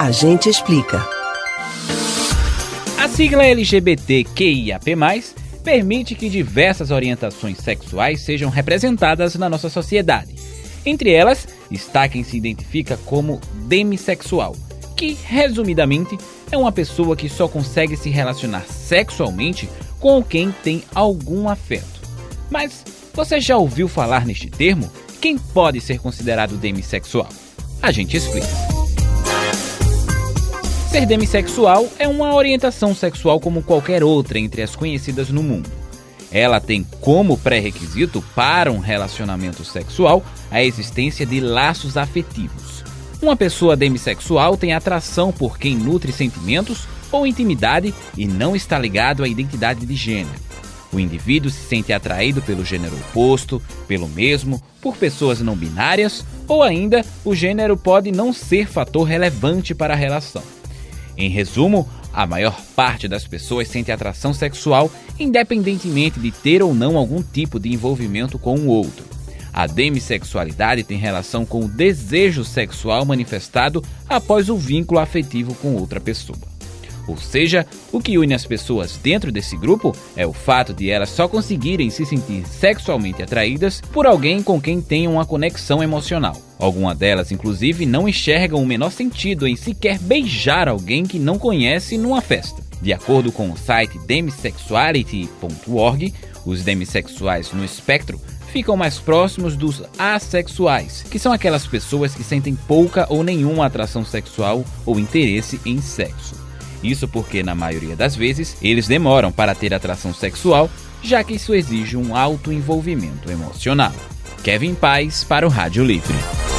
A gente explica. A sigla LGBTQIAP+, permite que diversas orientações sexuais sejam representadas na nossa sociedade. Entre elas, está quem se identifica como demissexual, que, resumidamente, é uma pessoa que só consegue se relacionar sexualmente com quem tem algum afeto. Mas você já ouviu falar neste termo? Quem pode ser considerado demissexual? A gente explica. Ser demissexual é uma orientação sexual como qualquer outra entre as conhecidas no mundo. Ela tem como pré-requisito para um relacionamento sexual a existência de laços afetivos. Uma pessoa demissexual tem atração por quem nutre sentimentos ou intimidade e não está ligado à identidade de gênero. O indivíduo se sente atraído pelo gênero oposto, pelo mesmo, por pessoas não binárias ou ainda o gênero pode não ser fator relevante para a relação. Em resumo, a maior parte das pessoas sente atração sexual independentemente de ter ou não algum tipo de envolvimento com o outro. A demissexualidade tem relação com o desejo sexual manifestado após o vínculo afetivo com outra pessoa. Ou seja, o que une as pessoas dentro desse grupo é o fato de elas só conseguirem se sentir sexualmente atraídas por alguém com quem tenham uma conexão emocional. Algumas delas, inclusive, não enxergam o menor sentido em sequer beijar alguém que não conhece numa festa. De acordo com o site demisexuality.org, os demissexuais no espectro ficam mais próximos dos assexuais, que são aquelas pessoas que sentem pouca ou nenhuma atração sexual ou interesse em sexo. Isso porque, na maioria das vezes, eles demoram para ter atração sexual, já que isso exige um alto envolvimento emocional. Kevin Paz para o Rádio Livre.